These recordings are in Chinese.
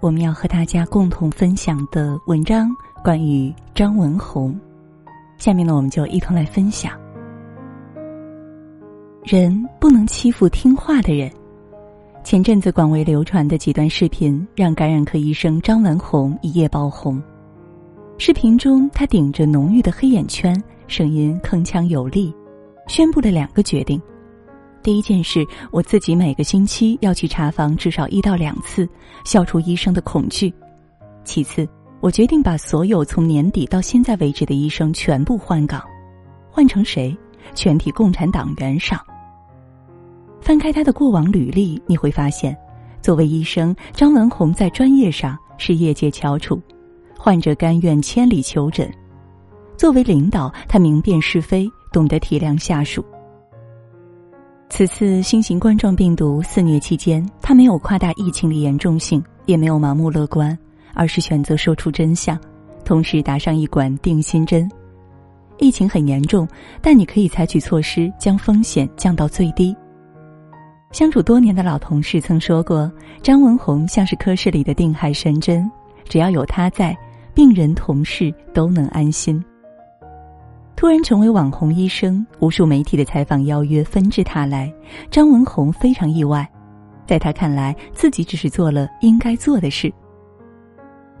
我们要和大家共同分享的文章关于张文红。下面呢，我们就一同来分享。人不能欺负听话的人。前阵子广为流传的几段视频，让感染科医生张文红一夜爆红。视频中，他顶着浓郁的黑眼圈，声音铿锵有力，宣布了两个决定。第一件事，我自己每个星期要去查房至少一到两次，消除医生的恐惧。其次，我决定把所有从年底到现在为止的医生全部换岗，换成谁？全体共产党员上。翻开他的过往履历，你会发现，作为医生，张文宏在专业上是业界翘楚，患者甘愿千里求诊；作为领导，他明辨是非，懂得体谅下属。此次新型冠状病毒肆虐期间，他没有夸大疫情的严重性，也没有盲目乐观，而是选择说出真相，同时打上一管定心针。疫情很严重，但你可以采取措施将风险降到最低。相处多年的老同事曾说过，张文宏像是科室里的定海神针，只要有他在，病人同事都能安心。突然成为网红医生，无数媒体的采访邀约纷至沓来。张文宏非常意外，在他看来，自己只是做了应该做的事。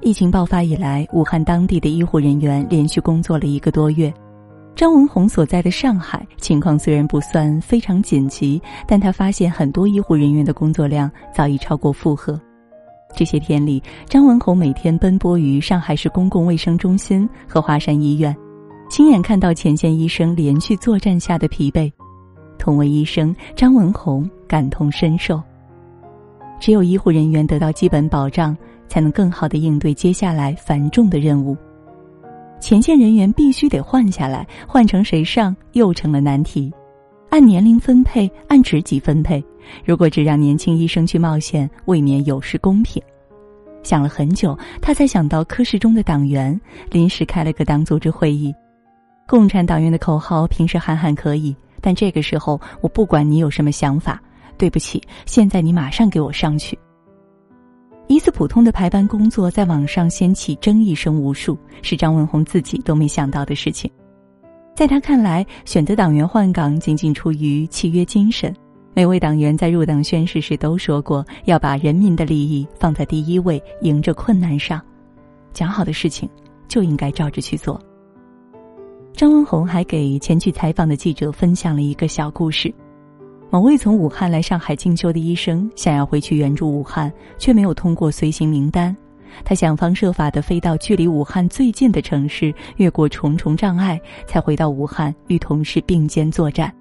疫情爆发以来，武汉当地的医护人员连续工作了一个多月。张文宏所在的上海情况虽然不算非常紧急，但他发现很多医护人员的工作量早已超过负荷。这些天里，张文宏每天奔波于上海市公共卫生中心和华山医院。亲眼看到前线医生连续作战下的疲惫，同为医生，张文宏感同身受。只有医护人员得到基本保障，才能更好的应对接下来繁重的任务。前线人员必须得换下来，换成谁上又成了难题。按年龄分配，按职级分配，如果只让年轻医生去冒险，未免有失公平。想了很久，他才想到科室中的党员，临时开了个党组织会议。共产党员的口号平时喊喊可以，但这个时候我不管你有什么想法，对不起，现在你马上给我上去。一次普通的排班工作在网上掀起争议声无数，是张文宏自己都没想到的事情。在他看来，选择党员换岗仅仅出于契约精神。每位党员在入党宣誓时都说过要把人民的利益放在第一位，迎着困难上，讲好的事情就应该照着去做。张文宏还给前去采访的记者分享了一个小故事：某位从武汉来上海进修的医生，想要回去援助武汉，却没有通过随行名单。他想方设法的飞到距离武汉最近的城市，越过重重障碍，才回到武汉与同事并肩作战。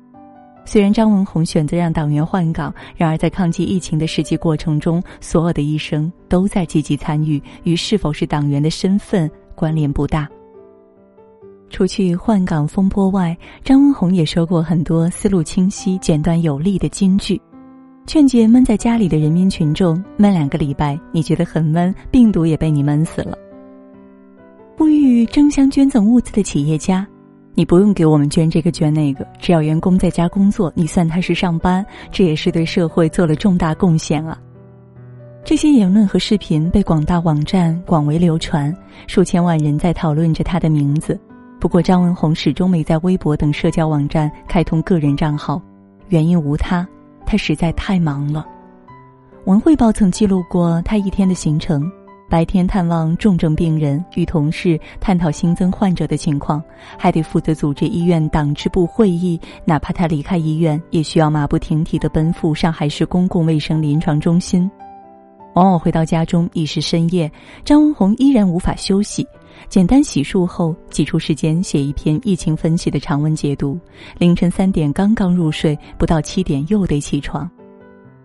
虽然张文宏选择让党员换岗，然而在抗击疫情的实际过程中，所有的医生都在积极参与，与是否是党员的身份关联不大。除去换岗风波外，张文宏也说过很多思路清晰、简短有力的金句，劝诫闷在家里的人民群众：闷两个礼拜，你觉得很闷，病毒也被你闷死了。呼吁争相捐赠物资的企业家，你不用给我们捐这个捐那个，只要员工在家工作，你算他是上班，这也是对社会做了重大贡献啊。这些言论和视频被广大网站广为流传，数千万人在讨论着他的名字。不过，张文宏始终没在微博等社交网站开通个人账号，原因无他，他实在太忙了。文汇报曾记录过他一天的行程：白天探望重症病人，与同事探讨新增患者的情况，还得负责组织医院党支部会议。哪怕他离开医院，也需要马不停蹄地奔赴上海市公共卫生临床中心。往往回到家中已是深夜，张文宏依然无法休息。简单洗漱后，挤出时间写一篇疫情分析的长文解读。凌晨三点刚刚入睡，不到七点又得起床。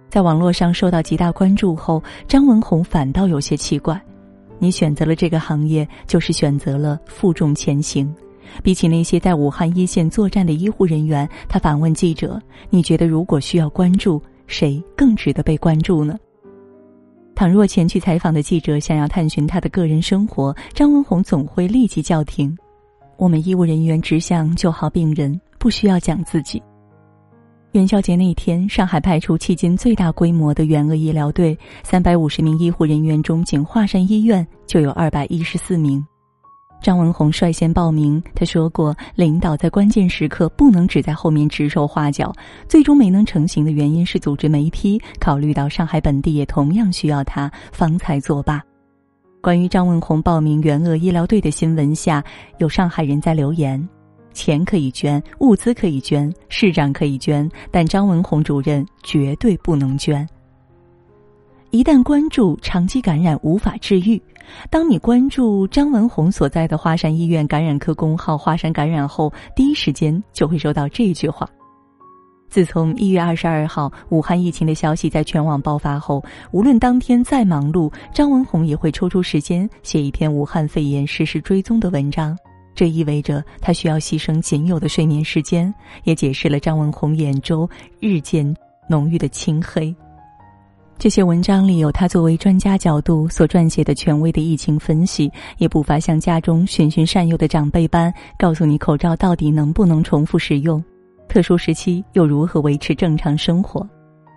在网络上受到极大关注后，张文宏反倒有些奇怪：你选择了这个行业，就是选择了负重前行。比起那些在武汉一线作战的医护人员，他反问记者：“你觉得如果需要关注，谁更值得被关注呢？”倘若前去采访的记者想要探寻他的个人生活，张文红总会立即叫停。我们医务人员只想救好病人，不需要讲自己。元宵节那天，上海派出迄今最大规模的援鄂医疗队，三百五十名医护人员中，仅华山医院就有二百一十四名。张文宏率先报名，他说过：“领导在关键时刻不能只在后面指手画脚。”最终没能成型的原因是组织没批，考虑到上海本地也同样需要他，方才作罢。关于张文宏报名援鄂医疗队的新闻下，有上海人在留言。钱可以捐，物资可以捐，市长可以捐，但张文宏主任绝对不能捐。一旦关注长期感染无法治愈，当你关注张文宏所在的华山医院感染科公号“华山感染”后，第一时间就会收到这句话。自从一月二十二号武汉疫情的消息在全网爆发后，无论当天再忙碌，张文宏也会抽出时间写一篇武汉肺炎实时追踪的文章。这意味着他需要牺牲仅有的睡眠时间，也解释了张文宏眼中日渐浓郁的青黑。这些文章里有他作为专家角度所撰写的权威的疫情分析，也不乏像家中循循善诱的长辈般告诉你口罩到底能不能重复使用，特殊时期又如何维持正常生活。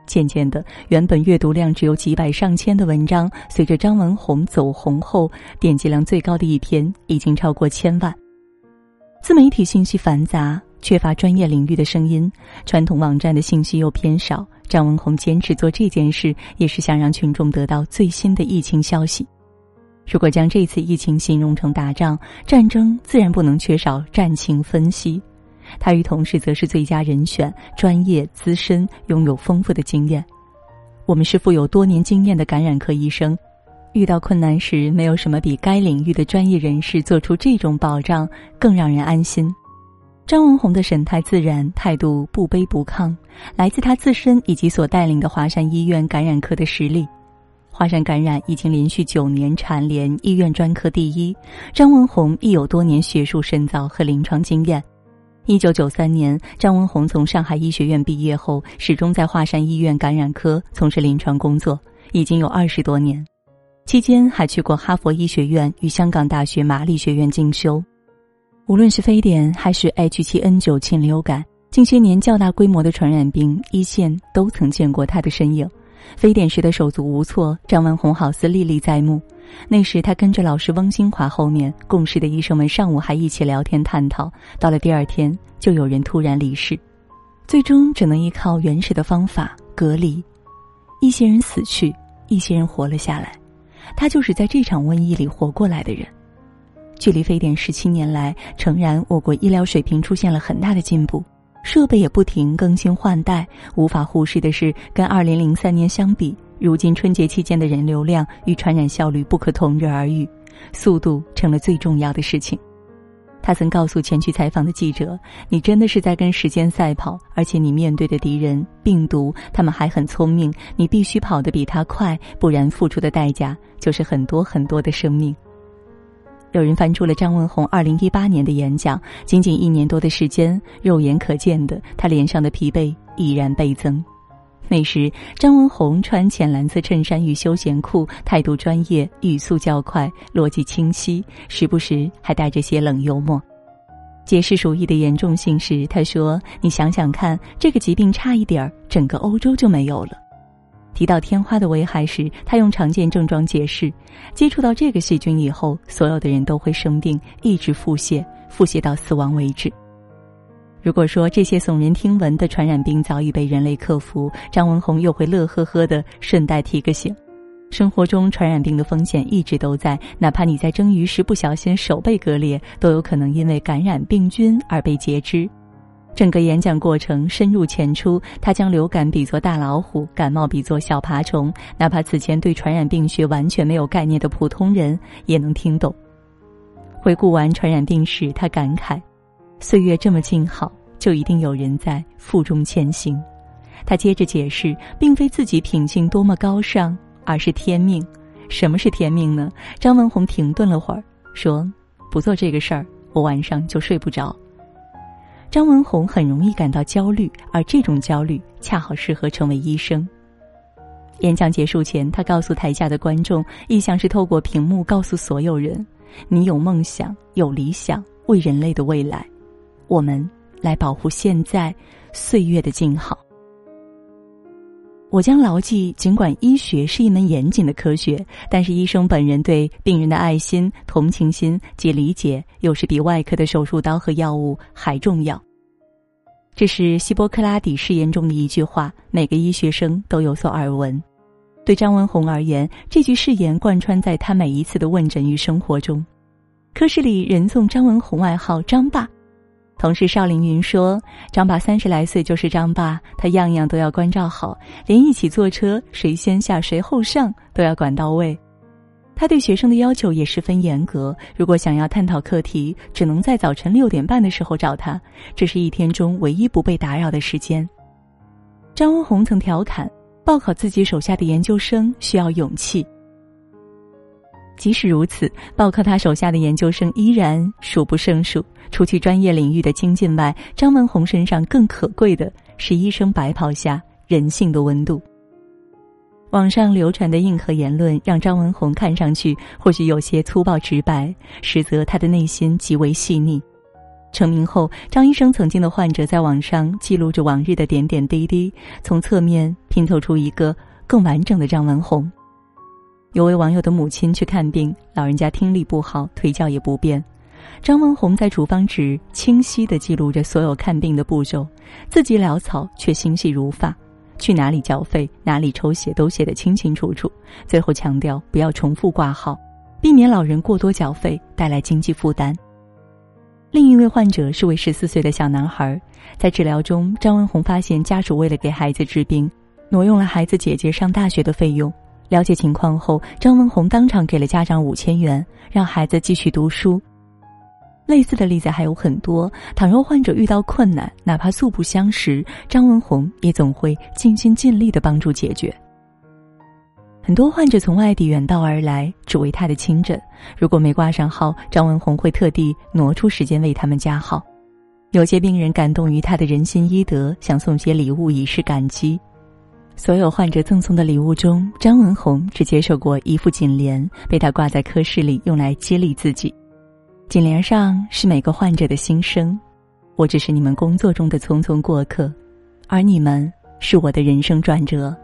渐渐的，原本阅读量只有几百上千的文章，随着张文宏走红后，点击量最高的一篇已经超过千万。自媒体信息繁杂，缺乏专业领域的声音，传统网站的信息又偏少。张文宏坚持做这件事，也是想让群众得到最新的疫情消息。如果将这次疫情形容成打仗、战争，自然不能缺少战情分析。他与同事则是最佳人选，专业资深，拥有丰富的经验。我们是富有多年经验的感染科医生。遇到困难时，没有什么比该领域的专业人士做出这种保障更让人安心。张文宏的神态自然，态度不卑不亢，来自他自身以及所带领的华山医院感染科的实力。华山感染已经连续九年蝉联医院专科第一，张文宏亦有多年学术深造和临床经验。一九九三年，张文宏从上海医学院毕业后，始终在华山医院感染科从事临床工作，已经有二十多年。期间还去过哈佛医学院与香港大学玛丽学院进修。无论是非典还是 H7N9 禽流感，近些年较大规模的传染病，一线都曾见过他的身影。非典时的手足无措，张文宏好似历历在目。那时他跟着老师翁新华后面，共事的医生们上午还一起聊天探讨，到了第二天就有人突然离世，最终只能依靠原始的方法隔离。一些人死去，一些人活了下来。他就是在这场瘟疫里活过来的人。距离非典十七年来，诚然我国医疗水平出现了很大的进步，设备也不停更新换代。无法忽视的是，跟二零零三年相比，如今春节期间的人流量与传染效率不可同日而语，速度成了最重要的事情。他曾告诉前去采访的记者：“你真的是在跟时间赛跑，而且你面对的敌人病毒，他们还很聪明，你必须跑得比他快，不然付出的代价就是很多很多的生命。”有人翻出了张文宏二零一八年的演讲，仅仅一年多的时间，肉眼可见的，他脸上的疲惫已然倍增。那时，张文宏穿浅蓝色衬衫与休闲裤，态度专业，语速较快，逻辑清晰，时不时还带着些冷幽默。解释鼠疫的严重性时，他说：“你想想看，这个疾病差一点儿，整个欧洲就没有了。”提到天花的危害时，他用常见症状解释：接触到这个细菌以后，所有的人都会生病，一直腹泻，腹泻到死亡为止。如果说这些耸人听闻的传染病早已被人类克服，张文宏又会乐呵呵的顺带提个醒：生活中传染病的风险一直都在，哪怕你在蒸鱼时不小心手被割裂，都有可能因为感染病菌而被截肢。整个演讲过程深入浅出，他将流感比作大老虎，感冒比作小爬虫，哪怕此前对传染病学完全没有概念的普通人也能听懂。回顾完传染病史，他感慨。岁月这么静好，就一定有人在负重前行。他接着解释，并非自己品性多么高尚，而是天命。什么是天命呢？张文宏停顿了会儿，说：“不做这个事儿，我晚上就睡不着。”张文红很容易感到焦虑，而这种焦虑恰好适合成为医生。演讲结束前，他告诉台下的观众，意向是透过屏幕告诉所有人：“你有梦想，有理想，为人类的未来。”我们来保护现在岁月的静好。我将牢记，尽管医学是一门严谨的科学，但是医生本人对病人的爱心、同情心及理解，又是比外科的手术刀和药物还重要。这是希波克拉底誓言中的一句话，每个医学生都有所耳闻。对张文宏而言，这句誓言贯穿在他每一次的问诊与生活中。科室里人送张文宏外号“张爸”。同事邵凌云说：“张爸三十来岁就是张爸，他样样都要关照好，连一起坐车谁先下谁后上都要管到位。他对学生的要求也十分严格，如果想要探讨课题，只能在早晨六点半的时候找他，这是一天中唯一不被打扰的时间。”张文宏曾调侃：“报考自己手下的研究生需要勇气。”即使如此，报考他手下的研究生依然数不胜数。除去专业领域的精进外，张文宏身上更可贵的是医生白袍下人性的温度。网上流传的硬核言论让张文宏看上去或许有些粗暴直白，实则他的内心极为细腻。成名后，张医生曾经的患者在网上记录着往日的点点滴滴，从侧面拼凑出一个更完整的张文宏。有位网友的母亲去看病，老人家听力不好，腿脚也不便。张文宏在处方纸清晰地记录着所有看病的步骤，字迹潦草却心细如发，去哪里缴费、哪里抽血都写得清清楚楚。最后强调不要重复挂号，避免老人过多缴费带来经济负担。另一位患者是位十四岁的小男孩，在治疗中，张文红发现家属为了给孩子治病，挪用了孩子姐姐上大学的费用。了解情况后，张文红当场给了家长五千元，让孩子继续读书。类似的例子还有很多。倘若患者遇到困难，哪怕素不相识，张文宏也总会尽心尽力的帮助解决。很多患者从外地远道而来，只为他的亲诊。如果没挂上号，张文宏会特地挪出时间为他们加号。有些病人感动于他的人心医德，想送些礼物以示感激。所有患者赠送的礼物中，张文宏只接受过一副锦联，被他挂在科室里，用来激励自己。锦联上是每个患者的心声：“我只是你们工作中的匆匆过客，而你们是我的人生转折。”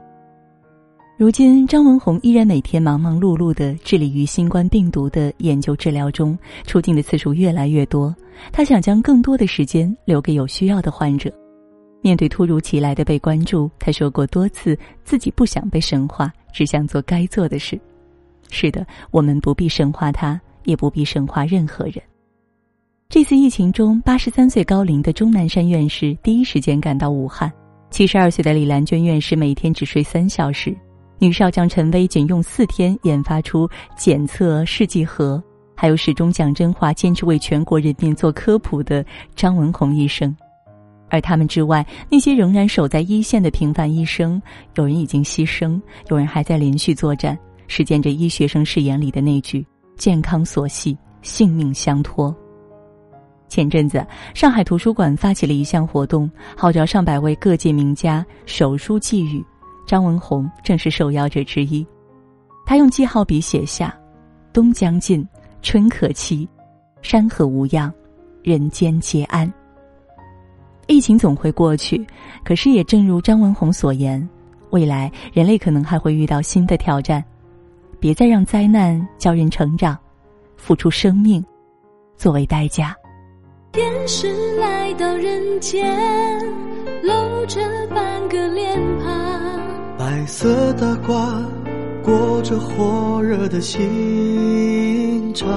如今，张文宏依然每天忙忙碌碌的致力于新冠病毒的研究治疗中，出镜的次数越来越多。他想将更多的时间留给有需要的患者。面对突如其来的被关注，他说过多次自己不想被神化，只想做该做的事。是的，我们不必神化他，也不必神化任何人。这次疫情中，八十三岁高龄的钟南山院士第一时间赶到武汉，七十二岁的李兰娟院士每天只睡三小时，女少将陈薇仅用四天研发出检测试剂盒，还有始终讲真话、坚持为全国人民做科普的张文宏医生。而他们之外，那些仍然守在一线的平凡医生，有人已经牺牲，有人还在连续作战，实践着医学生誓言里的那句“健康所系，性命相托”。前阵子，上海图书馆发起了一项活动，号召上百位各界名家手书寄语，张文宏正是受邀者之一。他用记号笔写下：“冬将尽，春可期，山河无恙，人间皆安。”疫情总会过去，可是也正如张文宏所言，未来人类可能还会遇到新的挑战。别再让灾难教人成长，付出生命作为代价。天使来到人间，露着半个脸庞，白色的褂裹着火热的心肠，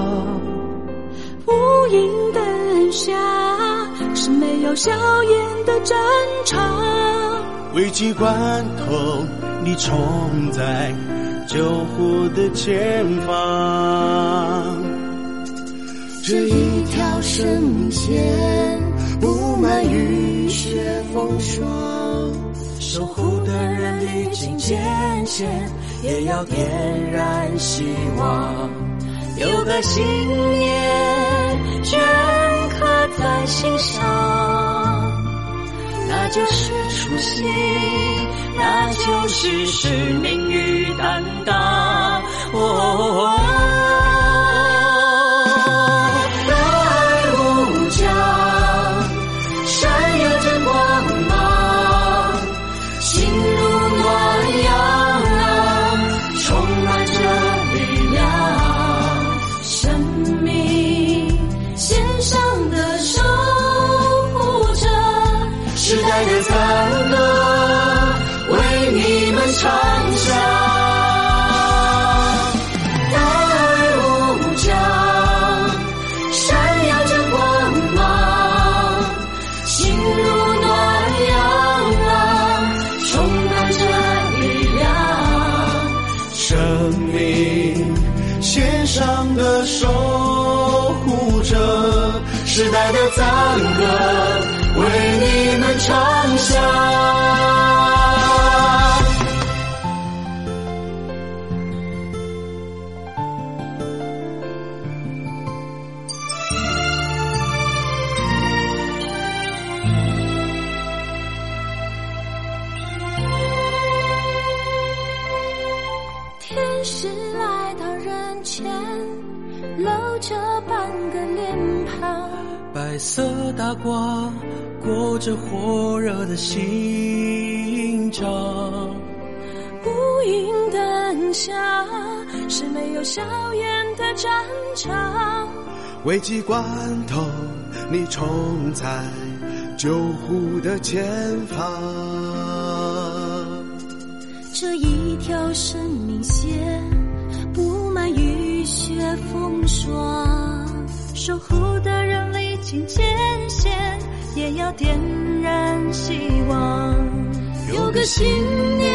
无垠灯下。是没有硝烟的战场，危机关头，你冲在救护的前方。这一条生命线，布满雨雪风霜，守护的人历经艰险，也要点燃希望，有个信念镌刻。在心上，那就是初心，那就是使命与赞歌为你们唱白色大褂裹着火热的心肠，无影灯下是没有硝烟的战场。危急关头你冲在救护的前方。这一条生命线布满雨雪风霜，守护的人类历经艰险，也要点燃希望。有个信念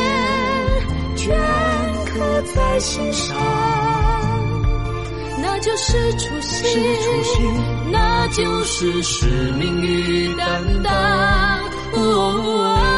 镌刻在心上，那就是初心，是初心那就是使命与担当。哦